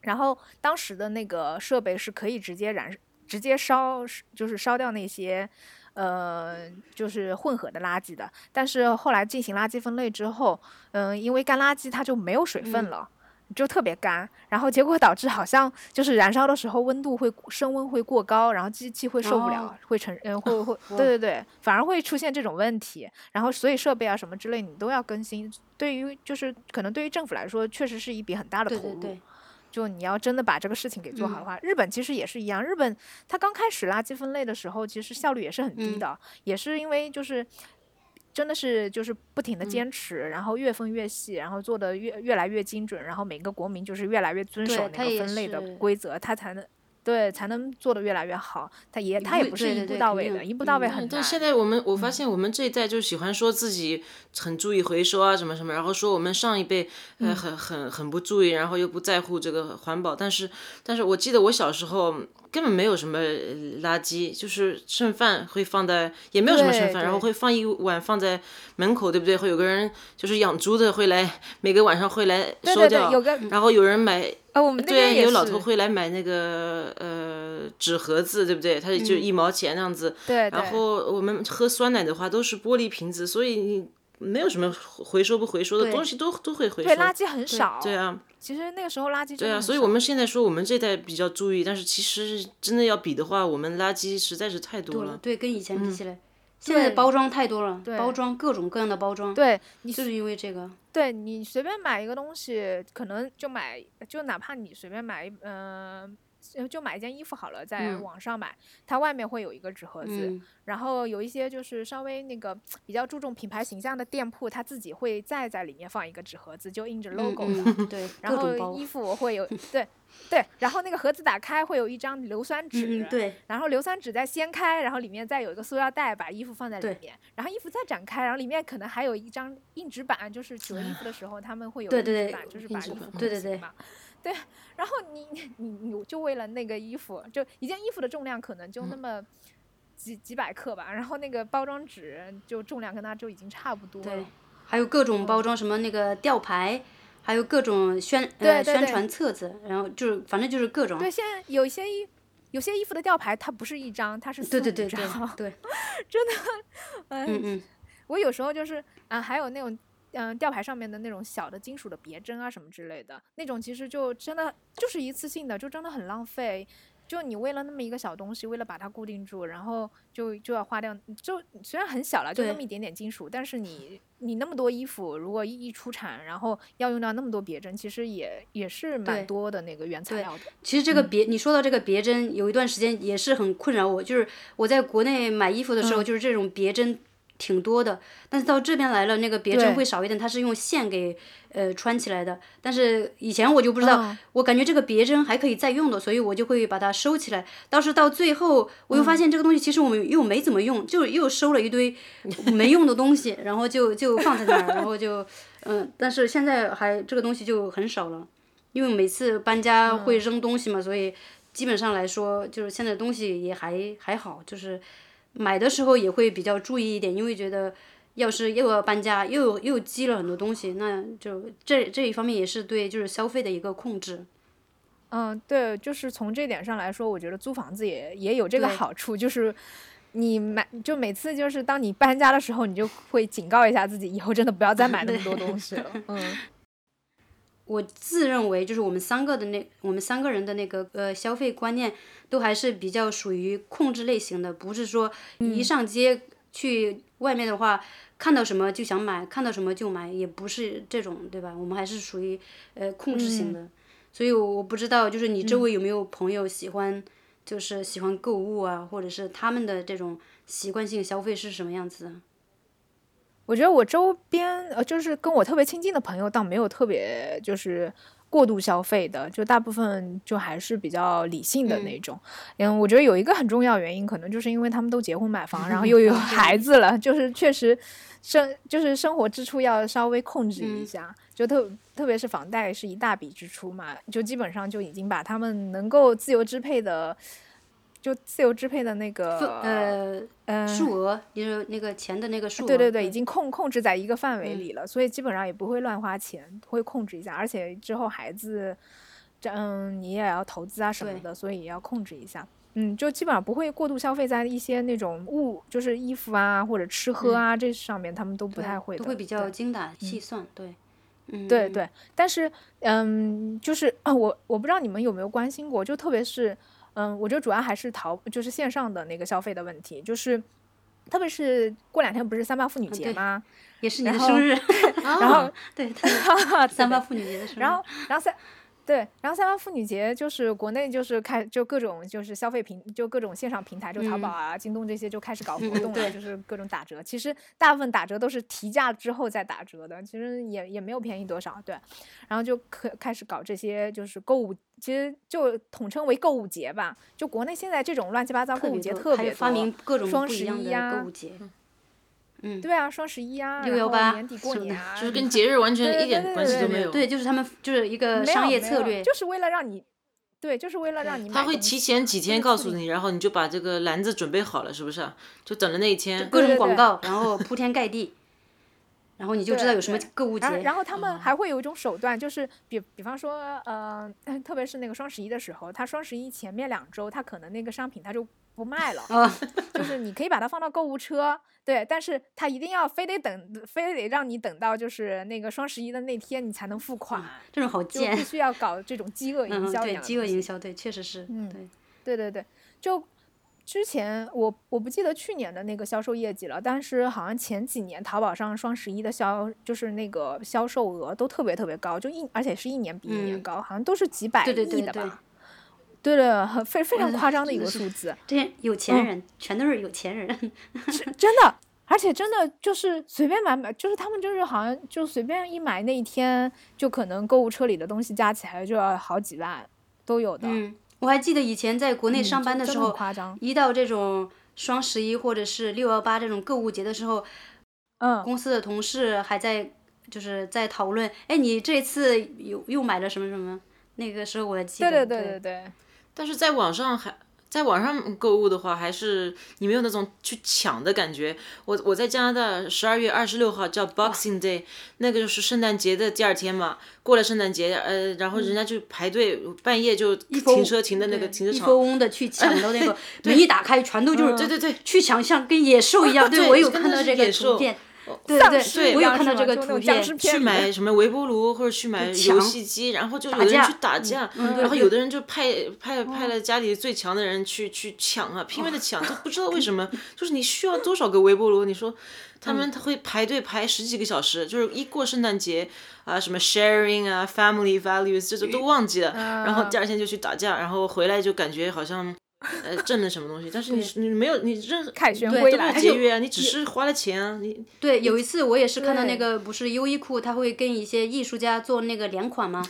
然后当时的那个设备是可以直接燃、直接烧，就是烧掉那些，呃，就是混合的垃圾的。但是后来进行垃圾分类之后，嗯、因为干垃圾它就没有水分了。就特别干，然后结果导致好像就是燃烧的时候温度会升温会过高，然后机器会受不了，哦会成嗯会会对对对，反而会出现这种问题。然后所以设备啊什么之类你都要更新。对于就是可能对于政府来说，确实是一笔很大的投入。对对，就你要真的把这个事情给做好的话，日本其实也是一样。日本它刚开始垃圾分类的时候，其实效率也是很低的，也是因为就是真的是就是不停的坚持，然后越分越细，然后做的越越来越精准，然后每个国民就是越来越遵守那个分类的规则，他才能。对，才能做得越来越好。他也，他也不是一步到位的，定一步到位嗯很难。但现在我们我发现我们这一代就喜欢说自己很注意回收啊什么什么，然后说我们上一辈呃很很很不注意，然后又不在乎这个环保。但是但是我记得我小时候根本没有什么呃垃圾，就是剩饭会放在也没有什么剩饭，然后会放一碗放在门口，对不对？会有个人就是养猪的会来每个晚上会来收掉，对，有个然后有人买呃，我们那边对，啊有老头会来买那个呃纸盒子，对不对？他就一毛钱那样子。对对然后我们喝酸奶的话都是玻璃瓶子，所以你没有什么回收不回收的东西都都会回收。对垃圾很少。对啊，其实那个时候垃圾对啊，所以我们现在说我们这代比较注意，但是其实真的要比的话，我们垃圾实在是太多了。多了，对，跟以前嗯比起来，现在对包装太多了，包装各种各样的包装，对你就是因为这个。对你随便买一个东西，可能就买，就哪怕你随便买一，嗯、呃，就买一件衣服好了，在嗯网上买，它外面会有一个纸盒子，嗯，然后有一些就是稍微那个比较注重品牌形象的店铺，它自己会再在里面放一个纸盒子，就印着 logo 的。对，然后衣，服会有 对对，然后那个盒子打开会有一张硫酸纸，对，然后硫酸纸再掀开，然后里面再有一个塑料袋，把衣服放在里面，然后衣服再展开，然后里面可能还有一张硬纸板，就是折衣服的时候他们会有纸板，就是把衣服对对对。对，然后你 你你就为了那个衣服，就一件衣服的重量可能就嗯那么几几百克吧，然后那个包装纸就重量跟它就已经差不多对了。还有各种包装，什么那个吊牌，还有各种宣对呃宣传册子，然后就是反正就是各种。对，现在有些衣，有些衣服的吊牌它不是一张，它是四对对对五张，对对，真的，哎，嗯嗯，我有时候就是啊，还有那种嗯、吊牌上面的那种小的金属的别针啊什么之类的，那种其实就真的就是一次性的，就真的很浪费。就你为了那么一个小东西，为了把它固定住，然后就就要花掉，就虽然很小了，就那么一点点金属，但是你你那么多衣服，如果一一出产，然后要用到那么多别针，其实也也是蛮多的那个原材料的。其实这个别，你说到这个别针，有一段时间也是很困扰我，就是我在国内买衣服的时候，就是这种别针挺多的，但是到这边来了，那个别针会少一点，它是用线给呃穿起来的。但是以前我就不知道，嗯我感觉这个别针还可以再用的，所以我就会把它收起来。倒是到最后，我又发现这个东西其实我们又没怎么用，就又收了一堆没用的东西，然后就就放在那儿，然后就嗯，但是现在还这个东西就很少了。因为每次搬家会扔东西嘛，所以基本上来说，就是现在东西也还还好，就是买的时候也会比较注意一点，因为觉得要是又要搬家，又又积了很多东西，那就这这一方面也是对就是消费的一个控制。嗯，对，就是从这点上来说，我觉得租房子也也有这个好处，就是你买就每次就是当你搬家的时候，你就会警告一下自己，以后真的不要再买那么多东西了。嗯我自认为就是我们三个的那我们三个人的那个呃消费观念都还是比较属于控制类型的，不是说一上街去外面的话，看到什么就想买，看到什么就买，也不是这种，对吧？我们还是属于呃控制型的，所以我我不知道就是你周围有没有朋友喜欢就是喜欢购物啊，或者是他们的这种习惯性消费是什么样子的？我觉得我周边呃，就是跟我特别亲近的朋友，倒没有特别就是过度消费的，就大部分就还是比较理性的那种。嗯，我觉得有一个很重要原因，可能就是因为他们都结婚买房，然后又有 孩子了，就是确实生就是生活支出要稍微控制一下，就特特别是房贷是一大笔支出嘛，就基本上就已经把他们能够自由支配的。就自由支配的那个呃呃数额，就是那个钱的那个数额。对对对，已经控控制在一个范围里了，所以基本上也不会乱花钱，会控制一下。而且之后孩子，这嗯，你也要投资啊什么的，所以也要控制一下。嗯，就基本上不会过度消费在一些那种物，就是衣服啊或者吃喝啊、这上面，他们都不太会的，都会比较精打细算，对。嗯，对对，但是嗯，就是啊，我我不知道你们有没有关心过，就特别是嗯，我觉得主要还是淘，就是线上的那个消费的问题，就是特别是过两天不是三八妇女节对吗？也是你的生日，然后对，对三八妇女节的生日。然后然后三对，然后三八妇女节就是国内就是开就各种就是消费平就各种线上平台，就淘宝啊、京东这些就开始搞活动了，嗯就是各种打折。其实大部分打折都是提价之后再打折的，其实也也没有便宜多少，对。然后就可开始搞这些就是购物，其实就统称为购物节吧。就国内现在这种乱七八糟购物节特别多，还有发明各种双十一呀购物节。嗯，对啊，双十一啊，然后618年底过年啊，就是跟节日完全一点关系都没有。对，就是他们就是一个商业策略，就是为了让你，对，就是为了让你他会提前几天告诉你，然后你就把这个篮子准备好了，是不是啊？就等着那一天。各种广告，然后铺天盖地，然后你就知道有什么购物节然后，。然后他哦们还会有一种手段，就是比比方说，呃，特别是那个双十一的时候，他双十一前面两周，他可能那个商品他就不卖了，啊，就是你可以把它放到购物车，对，但是它一定要非得等，非得让你等到就是那个双十一的那天你才能付款，这种好贱就必。须要搞这种饥饿营嗯，对，销一样的东西饥饿营销，对，确实是，嗯对，对对对，就之前我我不记得去年的那个销售业绩了，但是好像前几年淘宝上双十一的销就是那个销售额都特别特别高，就一而且是一年比一年嗯高，好像都是几百对对对对亿的吧。对，很非非常夸张的一个数字，这些有嗯钱人全都是有钱人。真的，而且真的就是随便买买，就是他们就是好像就随便一买那一天，就可能购物车里的东西加起来就要好几万都有的。嗯，我还记得以前在国内嗯上班的时候，夸张。一到这种双十一或者是六幺八这种购物节的时候，嗯，公司的同事还在就是在讨论，哎，你这次又又买了什么什么？那个时候我还记得，对对对对对。但是在网上还在网上购物的话，还是你没有那种去抢的感觉。我我在加拿大十二月二十六号叫 Boxing Day，那个就是圣诞节的第二天嘛。过了圣诞节，呃，然后人家就排队，半夜就停车停的那个停车场，一窝蜂的去抢到那个 门一打开，全都就是对对对，去抢像跟野兽一样。对我有看到这个图片。对对对，我有看到这个图片，去买什么微波炉或者去买游戏机，然后就有人去打架，然后有的人就派派派了家里最强的人去去抢啊，拼命的抢，就不知道为 什么，就是你需要多少个微波炉？你说他们他会排队排十几个小时，就是一过圣诞节啊，什么 sharing 啊，family values 这都都忘记了，然后第二天就去打架，然后回来就感觉好像。呃，挣了什么东西？但是你你没有你任何凯旋归来节约啊，你只是花了钱啊，你对。有一次我也是看到那个不是优衣库，他会跟一些艺术家做那个联款吗？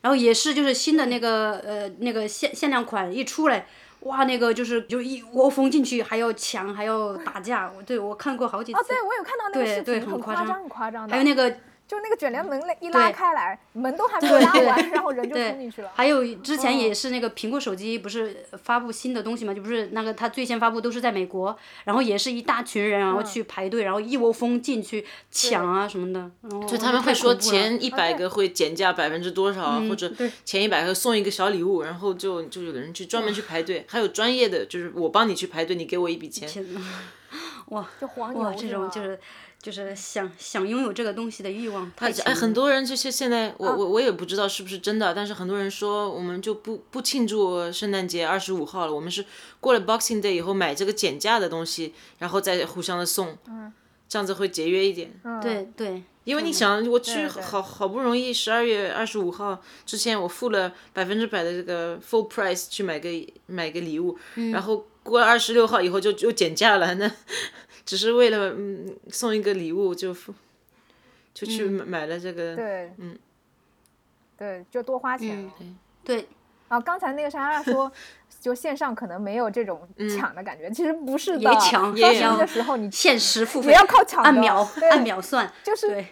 然后也是就是新的那个呃那个限限量款一出来，哇，那个就是就一窝蜂进去，还要抢，还要打架。我对我看过好几次。哦，对我有看到那个视频，很夸张，很夸张的。还有那个。就那个卷帘门一拉开来，门都还没有拉完，然后人就冲进去了。还有之前也是那个苹果手机不是发布新的东西嘛？就不是那个它最先发布都是在美国，然后也是一大群人然后去排队，然后一窝蜂进去抢啊什么的。就他们会说前一百个会减价百分之多少，或者前一百个送一个小礼物，然后就就有的人去专门去排队，还有专业的就是我帮你去排队，你给我一笔钱。哇，就黄牛哇，这种就是。就是想想拥有这个东西的欲望太强。哎，很多人就是现在，我我我也不知道是不是真的，但是很多人说我们就不不庆祝圣诞节二十五号了，我们是过了 Boxing Day 以后买这个减价的东西，然后再互相的送，嗯这样子会节约一点。对对。因为你想，我去好好不容易十二月二十五号之前，我付了百分之百的这个 full price 去买个买个礼物，然后过了二十六号以后就就减价了，那。只是为了嗯送一个礼物就就去买买了这个对嗯。对就多花钱对。啊刚才那个莎莎说就线上可能没有这种抢的感觉其实不是的也抢双十一的时候你限时付费不要靠抢按秒按秒算就是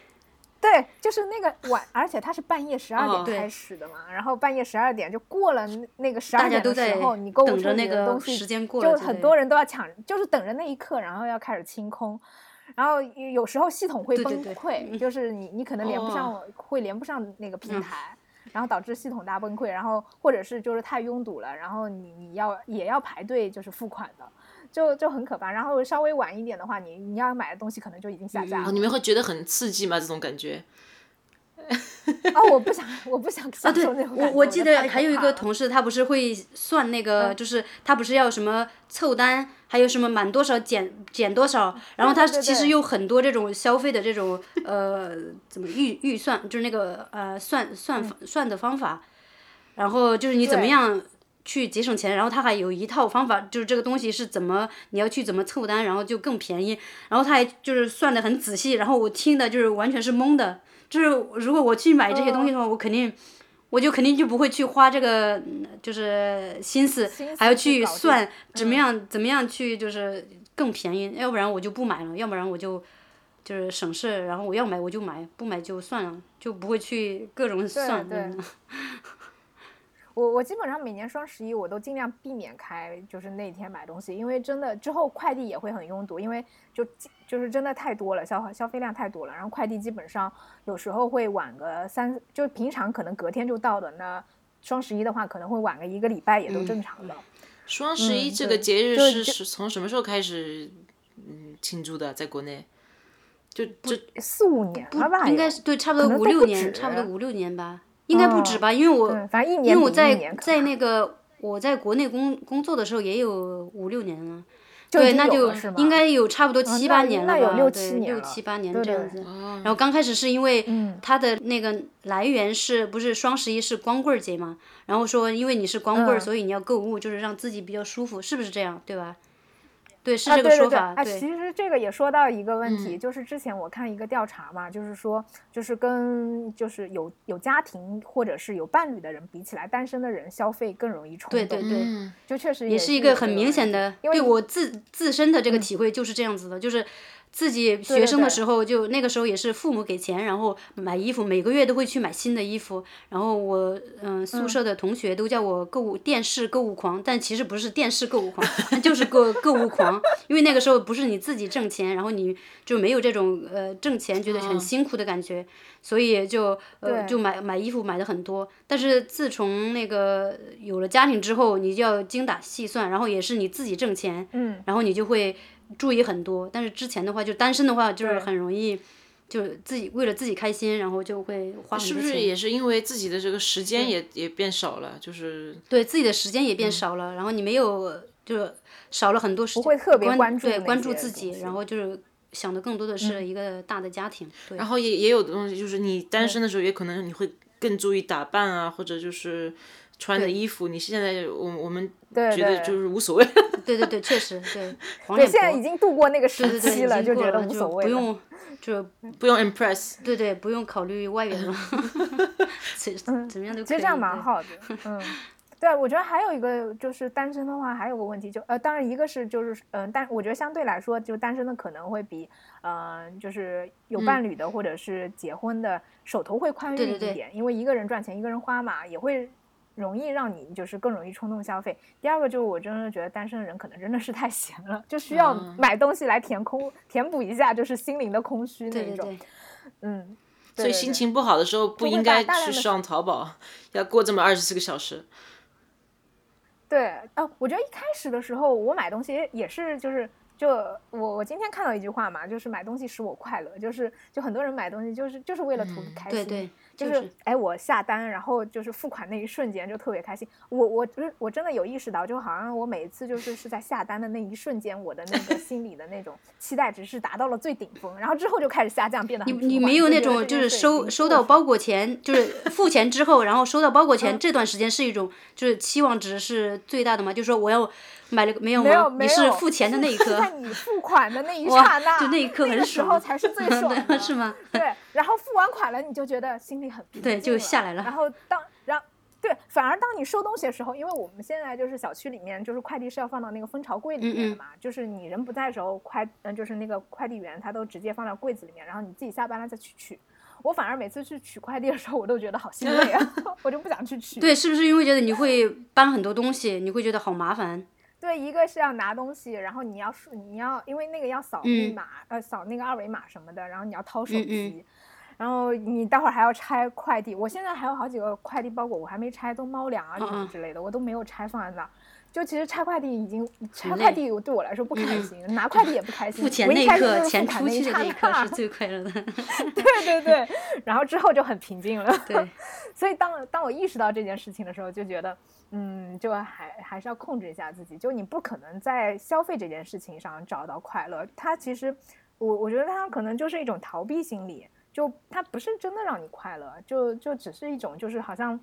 对，就是那个晚，而且它是半夜十二点开始的嘛，然后半夜十二点就过了那个十二点的时候，你购物车那个东西就很多人都要抢，就是等着那一刻，然后要开始清空，然后有时候系统会崩溃，就是你你可能连不上，会连不上那个平台，然后导致系统大崩溃，然后或者是就是太拥堵了，然后你你要也要排队就是付款的。就就很可怕，然后稍微晚一点的话，你你要买的东西可能就已经下架了。你们会觉得很刺激吗？这种感觉？啊，我不想，我不想啊！对，我我记得还有一个同事，他不是会算那个，就是他不是要什么凑单，还有什么满多少减减多少，然后他其实有很多这种消费的这种呃怎么预预算，就是那个呃算算算的方法，然后就是你怎么样。去节省钱，然后他还有一套方法，就是这个东西是怎么你要去怎么凑单，然后就更便宜。然后他还就是算的很仔细，然后我听的就是完全是懵的。就是如果我去买这些东西的话，我肯定，我就肯定就不会去花这个就是心思，还要去算怎么样怎么样去就是更便宜。要不然我就不买了，要不然我就就是省事。然后我要买我就买，不买就算了，就不会去各种算。我我基本上每年双十一我都尽量避免开，就是那天买东西，因为真的之后快递也会很拥堵，因为就就是真的太多了，消消费量太多了，然后快递基本上有时候会晚个三，就平常可能隔天就到的，那双十一的话可能会晚个一个礼拜也都正常的。双十一这个节日是是从什么时候开始嗯庆祝的？在国内？就就四五年了吧？应该是对，差不多五六年，差不多五六年吧。应该不止吧，因为我因为我在在那个我在国内工工作的时候也有五六年了，对，那就应该有差不多七八年了吧，对，六七八年这样子。然后刚开始是因为它的那个来源是不是双十一是光棍节嘛？然后说因为你是光棍，所以你要购物，就是让自己比较舒服，是不是这样？对吧？对，是这个说法。哎，其实这个也说到一个问题，就是之前我看一个调查嘛，就是说，就是跟就是有有家庭或者是有伴侣的人比起来，单身的人消费更容易冲动。对对对，就确实也是一个很明显的，对我自自身的这个体会就是这样子的，就是自己学生的时候，就那个时候也是父母给钱，然后买衣服，每个月都会去买新的衣服。然后我嗯，宿舍的同学都叫我购物电视购物狂，但其实不是电视购物狂，就是购购物狂。因为那个时候不是你自己挣钱，然后你就没有这种呃挣钱觉得很辛苦的感觉，所以就呃就买买衣服买的很多。但是自从那个有了家庭之后，你就要精打细算，然后也是你自己挣钱，嗯，然后你就会。注意很多，但是之前的话，就单身的话，就是很容易，就自己为了自己开心，然后就会花很多钱。是不是也是因为自己的这个时间也也变少了？就是对自己的时间也变少了，然后你没有就少了很多时间，不会特别关注关注自己，然后就是想的更多的是一个大的家庭。然后也也有的东西，就是你单身的时候，也可能你会更注意打扮啊，或者就是穿的衣服。你现在我我们觉得就是无所谓。对对对，确实 对。对，现在已经度过那个时期了，就觉得无所谓不用就 不用 impress。对对，不用考虑外援了。怎怎么样都可以。其实这样蛮好的，嗯。对，我觉得还有一个就是单身的话，还有个问题就呃，当然一个是就是嗯，但我觉得相对来说，就单身的可能会比嗯，就是有伴侣的或者是结婚的手头会宽裕一点，因为一个人赚钱一个人花嘛，也会。容易让你就是更容易冲动消费。第二个就是我真的觉得单身的人可能真的是太闲了，就需要买东西来填空、填补一下就是心灵的空虚那一种。嗯，所以心情不好的时候不应该去上淘宝，要过这么二十四个小时。对，呃，我觉得一开始的时候我买东西也是就是。就我我今天看到一句话嘛，就是买东西使我快乐，就是就很多人买东西就是就是为了图开心，对对，就是哎我下单然后就是付款那一瞬间就特别开心，我我就是我真的有意识到，就好像我每一次就是 是在下单的那一瞬间，我的那个心里的那种期待值是达到了最顶峰，然后之后就开始下降，变得你你没有那种就是收收到包裹前就是付钱之后，然后收到包裹前这段时间是一种就是期望值是最大的嘛，就是说我要。买了没有吗？你是付钱的那一刻，在你付款的那一刹那，就那一刻很爽，时候才是最 爽的，是吗？对，然后付完款了，你就觉得心里很平静，对，就下来了。然后当，然后对，反而当你收东西的时候，因为我们现在就是小区里面，就是快递是要放到那个蜂巢柜里面的嘛，就是你人不在的时候，快嗯，就是那个快递员他都直接放到柜子里面，然后你自己下班了再去取。我反而每次去取快递的时候，我都觉得好心累啊，我就不想去取。对，是不是因为觉得你会搬很多东西，你会觉得好麻烦？对，一个是要拿东西，然后你要你要，因为那个要扫密码，呃，扫那个二维码什么的，然后你要掏手机，然后你待会儿还要拆快递。我现在还有好几个快递包裹我还没拆，都猫粮啊什么之类的，我都没有拆，放在那儿。就其实拆快递已经拆快递对我来说不开心，拿快递也不开心。付钱那一刻，钱出去的那一刻是 最快乐的。对对对，然后之后就很平静了。对，所以当当我意识到这件事情的时候，就觉得。嗯，就还还是要控制一下自己，就你不可能在消费这件事情上找到快乐。它其实，我我觉得它可能就是一种逃避心理，就它不是真的让你快乐，就就只是一种就是好像，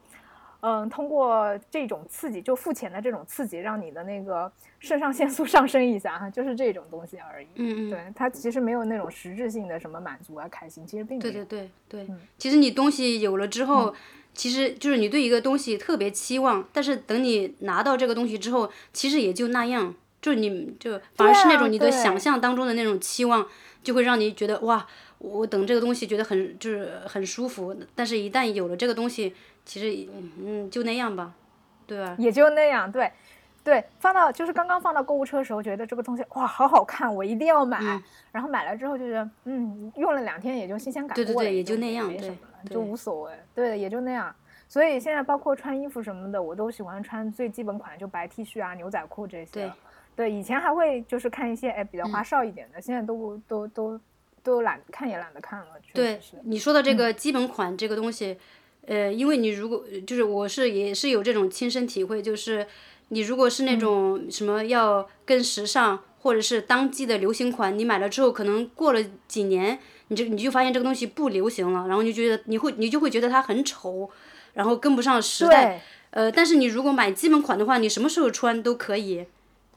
嗯，通过这种刺激，就付钱的这种刺激，让你的那个肾上腺素 上升一下哈，就是这种东西而已。嗯嗯，对，它其实没有那种实质性的什么满足啊、开心，其实并没有。对对对对，其实你东西有了之后。其实就是你对一个东西特别期望，但是等你拿到这个东西之后，其实也就那样。就你就反而是那种你的想象当中的那种期望，就会让你觉得哇，我等这个东西觉得很就是很舒服。但是，一旦有了这个东西，其实嗯就那样吧，对吧？也就那样，对，对。放到就是刚刚放到购物车的时候，觉得这个东西哇好好看，我一定要买。然后买了之后就觉得嗯，用了两天也就新鲜感过了，对对对，也就那样，对。就无所谓，对，也就那样。所以现在包括穿衣服什么的，我都喜欢穿最基本款，就白 T 恤啊、牛仔裤这些。对，对，以前还会就是看一些哎比较花哨一点的，现在都都都都懒看也懒得看了。对，你说的这个基本款这个东西，呃，因为你如果就是我是也是有这种亲身体会，就是你如果是那种什么要跟时尚或者是当季的流行款，你买了之后可能过了几年。你就你就发现这个东西不流行了，然后你就觉得你会你就会觉得它很丑，然后跟不上时代。呃，但是你如果买基本款的话，你什么时候穿都可以，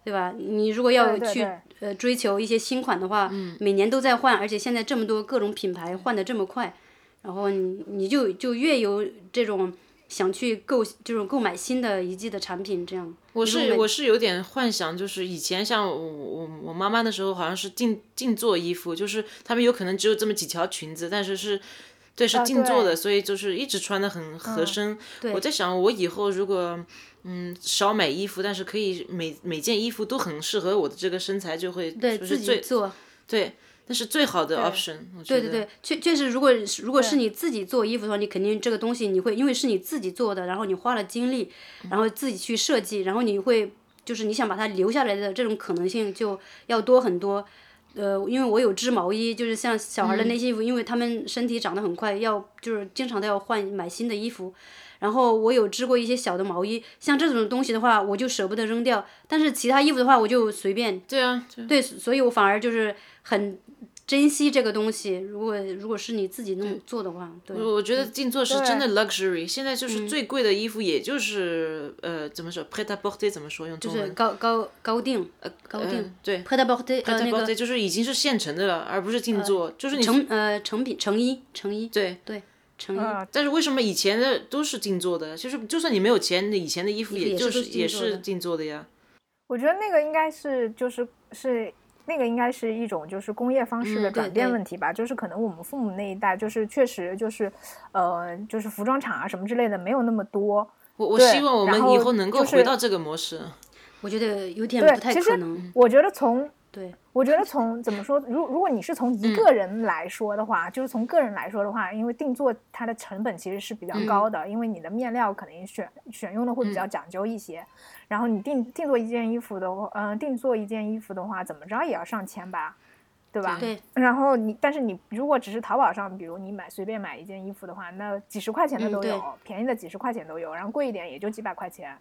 对吧？你如果要去呃追求一些新款的话，每年都在换，而且现在这么多各种品牌换的这么快，然后你你就就越有这种想去购就是购买新的一季的产品这样。我是我是有点幻想，就是以前像我我我妈妈的时候，好像是定定做衣服，就是他们有可能只有这么几条裙子，但是是。对，是啊定做的，对所以就是一直穿的很合身。对我在想，我以后如果嗯少买衣服，但是可以每每件衣服都很适合我的这个身材，就会对自就是最己做，对，那是最好的 option。对对对，确确实，如果如果是你自己做衣服的话，你肯定这个东西你会，因为是你自己做的，然后你花了精力，然后自己去设计，然后你会就是你想把它留下来的这种可能性就要多很多。呃，因为我有织毛衣，就是像小孩的那些衣服，因为他们身体长得很快，要就是经常都要换买新的衣服。然后我有织过一些小的毛衣，像这种东西的话，我就舍不得扔掉。但是其他衣服的话，我就随便对啊，对对，所以我反而就是很珍惜这个东西。如果如果是你自己弄做的话，对，我我觉得静坐是真的 luxury。现在嗯就是最贵的衣服，也就是呃怎么说 p r e t à porter 怎么说用中就是？高高高定，呃高呃定，对 p r e t à porter 呃 p r e t 那 à 个 porter 就是已经是现成的了，而不是定做，就是你成呃成品成衣成衣，对。对成衣，嗯，但是为什么以前的都是定做的？就是就算你没有钱，你以前的衣服也就是也是定做的呀。我觉得那个应该是就是是那个应该是一种就是工业方式的嗯转变问题吧，就是可能我们父母那一代就是确实就是呃就是服装厂啊什么之类的没有那么多，我我希望我们以后能够回到这个模式。我觉得有点不太其实可能。我觉得从对，我觉得从怎么说，如如果你是从一个人来说的话，就是从个人来说的话，因为定做它的成本其实是比较高的，因为你的面料可能选选用的会比较讲究一些，然后你定定做一件衣服的话，嗯、定做一件衣服的话，怎么着也要上千吧，对吧？对。然后你，但是你如果只是淘宝上，比如你买随便买一件衣服的话，那几十块钱的都有，便宜的几十块钱都有，然后贵一点也就几百块钱。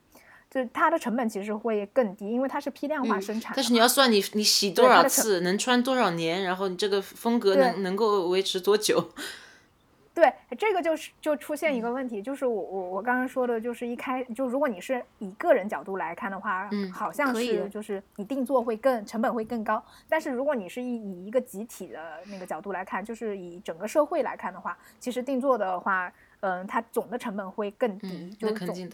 就是它的成本其实会更低，因为它是批量化嗯生产。但是你要算你你洗多少次，能穿多少年，然后你这个风格能能够维持多久？对，这个就是就出现一嗯个问题，就是我我我刚刚说的，就是一开就如果你是以个人角度来看的话，嗯好像是就是你定做会更成本会更高，但是如果你是以以一个集体的那个角度来看，就是以整个社会来看的话，其实定做的话，嗯，它总的成本会更低，嗯就是总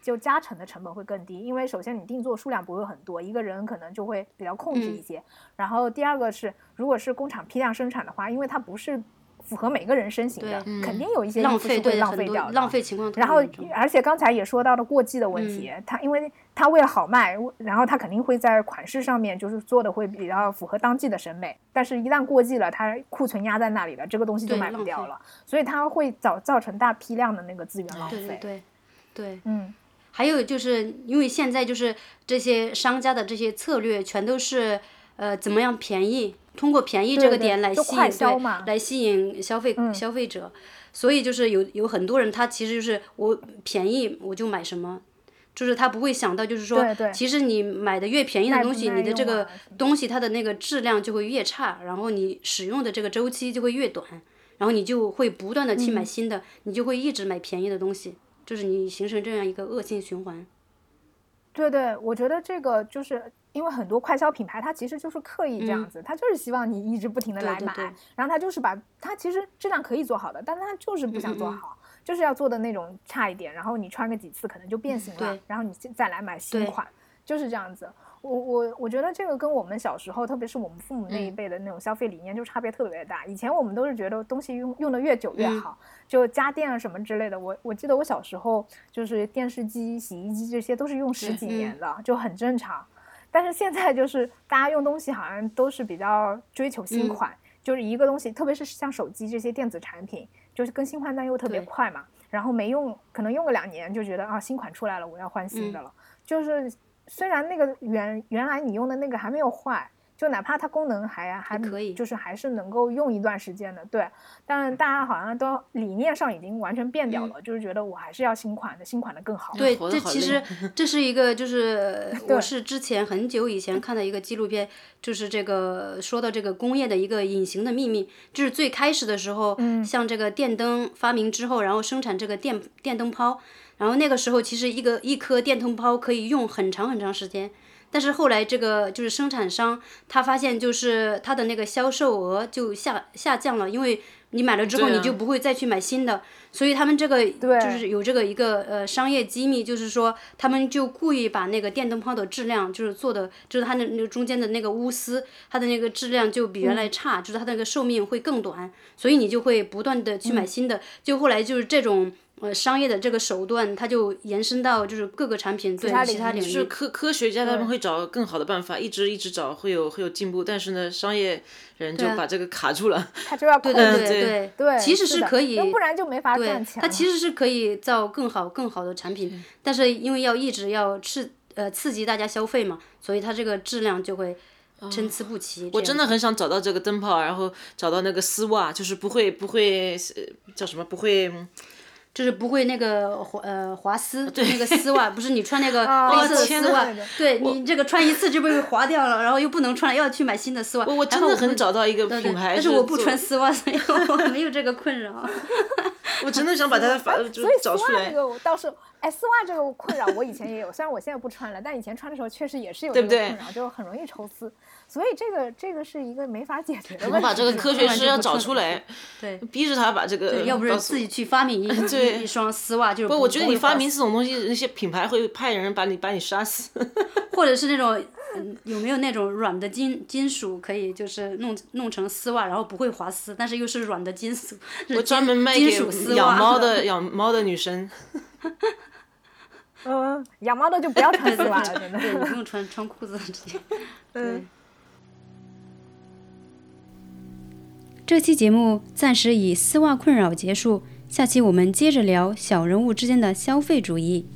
就加成的成本会更低，因为首先你定做数量不会很多，一个人可能就会比较控制嗯一些，然后第二个是如果是工厂批量生产的话，因为它不是。符合每个人身形的，对肯定有一些衣浪费服是会浪费掉的，浪费情况然后而且刚才也说到了过季的问题，嗯它因为它为了好卖，然后它肯定会在款式上面就是做的会比较符合当季的审美，但是一旦过季了，它库存压在那里了，这个东西就卖不掉了，所以它会造造成大批量的那个资源浪费。对对对对。嗯，还有就是因为现在就是这些商家的这些策略全都是呃怎么样便宜，通过便宜这个点来吸引就快销对嘛来吸引消费、嗯消费者，所以就是有有很多人他其实就是我便宜我就买什么。就是他不会想到，就是说，对对。其实你买的越便宜的东西，你的这个东西它的那个质量就会越差，然后你使用的这个周期就会越短，然后你就会不断的去买嗯。新的，你就会一直买便宜的东西，就是你形成这样一个恶性循环。对对，我觉得这个就是因为很多快消品牌，它其实就是刻意这样子，它就是希望你一直不停的来买，然后它就是把它其实质量可以做好的，但它就是不想做好，就是要做的那种差一点，然后你穿个几次可能就变形了，对然后你再来买新款，就是这样子。我我我觉得这个跟我们小时候，特别是我们父母那一嗯辈的那种消费理念就差别特别大。以前我们都是觉得东西用用的越久越嗯好，就家电啊什么之类的。我我记得我小时候就是电视机、洗衣机这些都是用十几嗯年的，就很正常。但是现在就是大家用东西好像都是比较追求新嗯款，就是一个东西，特别是像手机这些电子产品，就是更新换代又特别快嘛。然后没用，可能用个两年就觉得啊新款出来了，我要换新的嗯了。就是虽然那个原原来你用的那个还没有坏，就哪怕它功能还还可以就是还是能够用一段时间的，对。但大家好像都理念上已经完全变掉了，就是觉得我还是要新款的，新款的更好。对，这其实 这是一个，就是 我是之前很久以前看的一个纪录片，就是这个说到这个工业的一个隐形的秘密，就是最开始的时候，嗯像这个电灯发明之后，然后生产这个电电灯泡，然后那个时候其实一个一颗电灯泡可以用很长很长时间。但是后来这个就是生产商他发现就是他的那个销售额就下下降了，因为你买了之后你就不会再去买新的，所以他们这个就是有这个一个呃商业机密，就是说他们就故意把那个电灯泡的质量就是做的，就是它的那个中间的那个钨丝，它的那个质量就比原来差，就是它那个寿命会更短，所以你就会不断的去买新的，就后来就是这种。呃，商业的这个手段，它就延伸到就是各个产品对他其他领域，就是科科学家他们会找更好的办法，一直一直找，会有会有进步。但是呢，商业人就把这个卡住了。他就要控对制对对对，其实是可以，要不然就没法对赚钱了。它其实是可以造更好更好的产品，但是因为要一直要刺呃刺激大家消费嘛，所以它这个质量就会参差不齐。我真的很想找到这个灯泡，然后找到那个丝袜，就是不会不会呃叫什么不会。就是不会那个滑呃滑丝，那个丝袜，不是你穿那个 啊黑色的丝袜呐，对你这个穿一次就被划掉了，然后又不能穿了，又要去买新的丝袜。我我真的很找到一个对对品牌，但是我不穿丝袜，所以我没有这个困扰。我真的想把它的法 就所以找出来丝袜这。个我倒是，哎，丝袜这个困扰我以前也有，虽然我现在不穿了，但以前穿的时候确实也是有这个困扰，就很容易抽丝。所以这个这个是一个没法解决的问题。我把这个科学完师要找出来，对，逼着他把这个对，要不然告诉我自己去发明一 一双丝袜，就是不，我觉得你发明这种东西，那些品牌会派人把你把你杀死。或者是那种，嗯，有没有那种软的金金属可以就是弄弄成丝袜，然后不会滑丝，但是又是软的金属，我专门卖给金属丝养猫的养猫的女生。嗯，养猫的就不要穿丝袜了，真的。对，你不用穿穿裤子直接。对。这期节目暂时以丝袜困扰结束，下期我们接着聊小人物之间的消费主义。